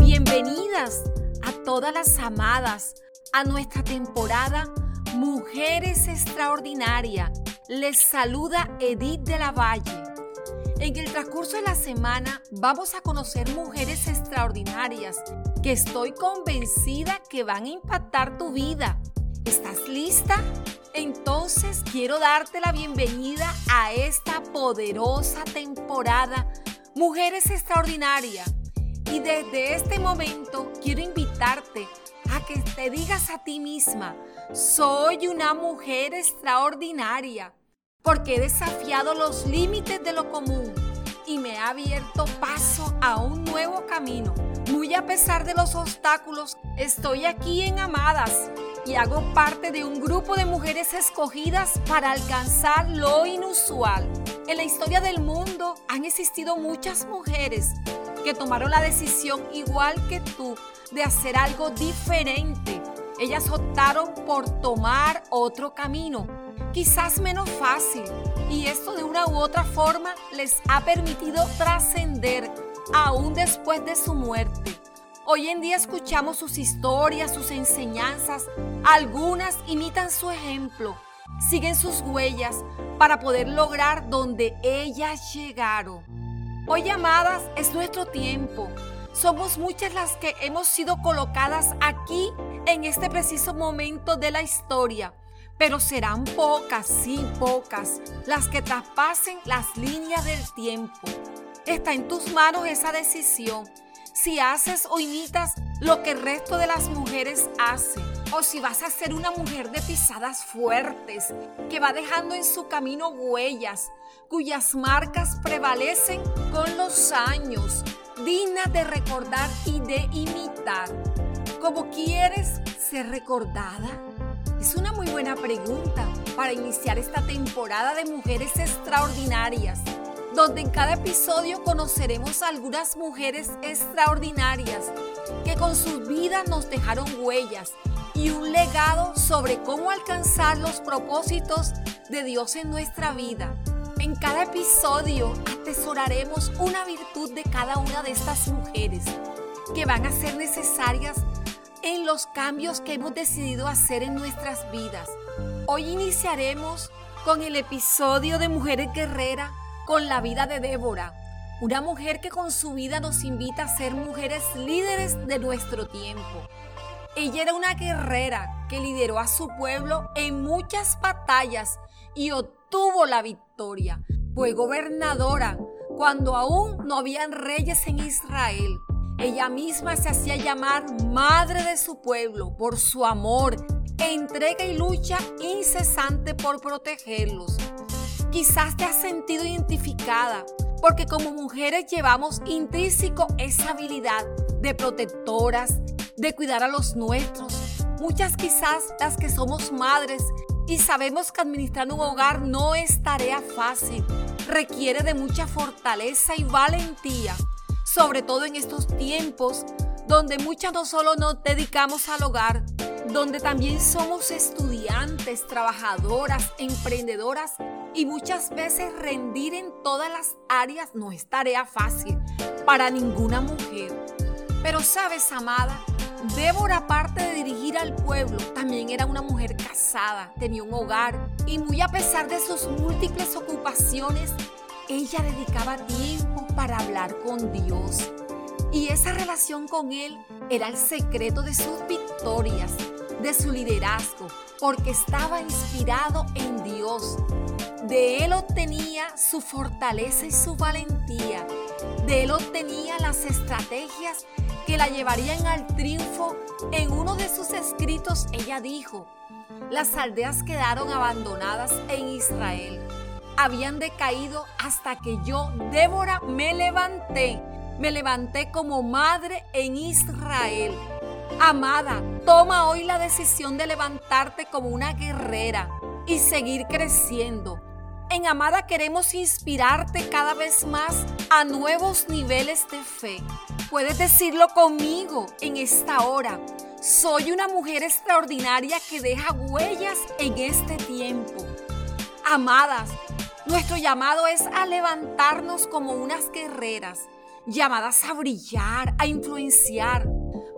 Bienvenidas a todas las amadas a nuestra temporada Mujeres Extraordinarias. Les saluda Edith de la Valle. En el transcurso de la semana vamos a conocer mujeres extraordinarias que estoy convencida que van a impactar tu vida. ¿Estás lista? Entonces quiero darte la bienvenida a esta poderosa temporada Mujeres Extraordinarias. Y desde este momento quiero invitarte a que te digas a ti misma, soy una mujer extraordinaria porque he desafiado los límites de lo común y me ha abierto paso a un nuevo camino. Muy a pesar de los obstáculos, estoy aquí en Amadas y hago parte de un grupo de mujeres escogidas para alcanzar lo inusual. En la historia del mundo han existido muchas mujeres que tomaron la decisión igual que tú de hacer algo diferente. Ellas optaron por tomar otro camino quizás menos fácil, y esto de una u otra forma les ha permitido trascender aún después de su muerte. Hoy en día escuchamos sus historias, sus enseñanzas, algunas imitan su ejemplo, siguen sus huellas para poder lograr donde ellas llegaron. Hoy, amadas, es nuestro tiempo. Somos muchas las que hemos sido colocadas aquí en este preciso momento de la historia pero serán pocas, sí, pocas, las que traspasen las líneas del tiempo. Está en tus manos esa decisión. Si haces o imitas lo que el resto de las mujeres hacen, o si vas a ser una mujer de pisadas fuertes, que va dejando en su camino huellas, cuyas marcas prevalecen con los años, dignas de recordar y de imitar. ¿Cómo quieres ser recordada? Es una muy buena pregunta para iniciar esta temporada de Mujeres Extraordinarias, donde en cada episodio conoceremos a algunas mujeres extraordinarias que con sus vidas nos dejaron huellas y un legado sobre cómo alcanzar los propósitos de Dios en nuestra vida. En cada episodio atesoraremos una virtud de cada una de estas mujeres que van a ser necesarias en los cambios que hemos decidido hacer en nuestras vidas. Hoy iniciaremos con el episodio de Mujeres Guerreras con la vida de Débora, una mujer que con su vida nos invita a ser mujeres líderes de nuestro tiempo. Ella era una guerrera que lideró a su pueblo en muchas batallas y obtuvo la victoria. Fue gobernadora cuando aún no habían reyes en Israel. Ella misma se hacía llamar madre de su pueblo por su amor, entrega y lucha incesante por protegerlos. Quizás te has sentido identificada porque como mujeres llevamos intrínseco esa habilidad de protectoras, de cuidar a los nuestros. Muchas quizás las que somos madres y sabemos que administrar un hogar no es tarea fácil, requiere de mucha fortaleza y valentía sobre todo en estos tiempos donde muchas no solo nos dedicamos al hogar, donde también somos estudiantes, trabajadoras, emprendedoras y muchas veces rendir en todas las áreas no es tarea fácil para ninguna mujer. Pero sabes, amada, Débora, aparte de dirigir al pueblo, también era una mujer casada, tenía un hogar y muy a pesar de sus múltiples ocupaciones, ella dedicaba tiempo para hablar con Dios. Y esa relación con Él era el secreto de sus victorias, de su liderazgo, porque estaba inspirado en Dios. De Él obtenía su fortaleza y su valentía. De Él obtenía las estrategias que la llevarían al triunfo. En uno de sus escritos ella dijo, las aldeas quedaron abandonadas en Israel habían decaído hasta que yo, Débora, me levanté. Me levanté como madre en Israel. Amada, toma hoy la decisión de levantarte como una guerrera y seguir creciendo. En Amada queremos inspirarte cada vez más a nuevos niveles de fe. Puedes decirlo conmigo en esta hora. Soy una mujer extraordinaria que deja huellas en este tiempo. Amadas, nuestro llamado es a levantarnos como unas guerreras, llamadas a brillar, a influenciar,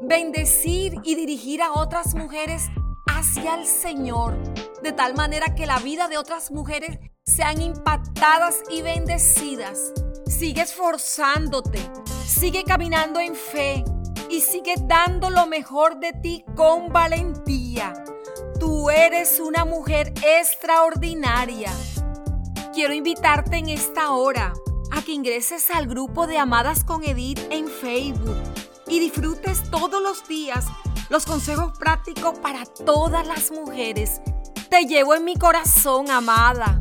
bendecir y dirigir a otras mujeres hacia el Señor, de tal manera que la vida de otras mujeres sean impactadas y bendecidas. Sigue esforzándote, sigue caminando en fe y sigue dando lo mejor de ti con valentía. Tú eres una mujer extraordinaria. Quiero invitarte en esta hora a que ingreses al grupo de Amadas con Edith en Facebook y disfrutes todos los días los consejos prácticos para todas las mujeres. Te llevo en mi corazón, amada.